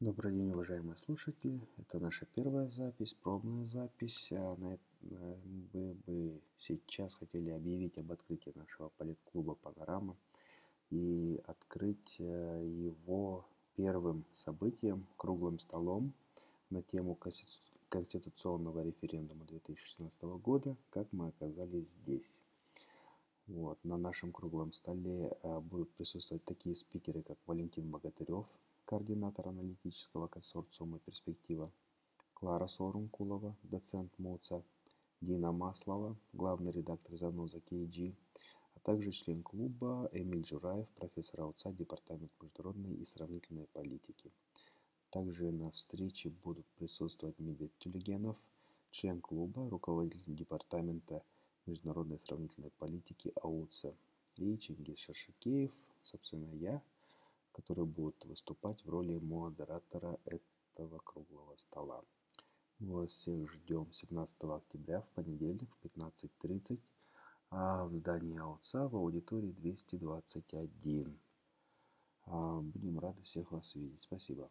Добрый день, уважаемые слушатели. Это наша первая запись, пробная запись. А на Мы бы сейчас хотели объявить об открытии нашего политклуба «Панорама» и открыть э, его первым событием, круглым столом на тему конституционного референдума 2016 года «Как мы оказались здесь». Вот. На нашем круглом столе э, будут присутствовать такие спикеры, как Валентин Богатырев, координатор аналитического консорциума «Перспектива», Клара Сорункулова, доцент МУЦа, Дина Маслова, главный редактор «Заноза KG», а также член клуба Эмиль Жураев, профессор АУЦА, Департамент международной и сравнительной политики. Также на встрече будут присутствовать Медведь Тюлегенов, член клуба, руководитель Департамента международной сравнительной политики АУЦА, и Чингис Шершикеев, собственно, я – который будет выступать в роли модератора этого круглого стола. Мы вас всех ждем 17 октября в понедельник в 15.30 а в здании АУЦА в аудитории 221. А, будем рады всех вас видеть. Спасибо.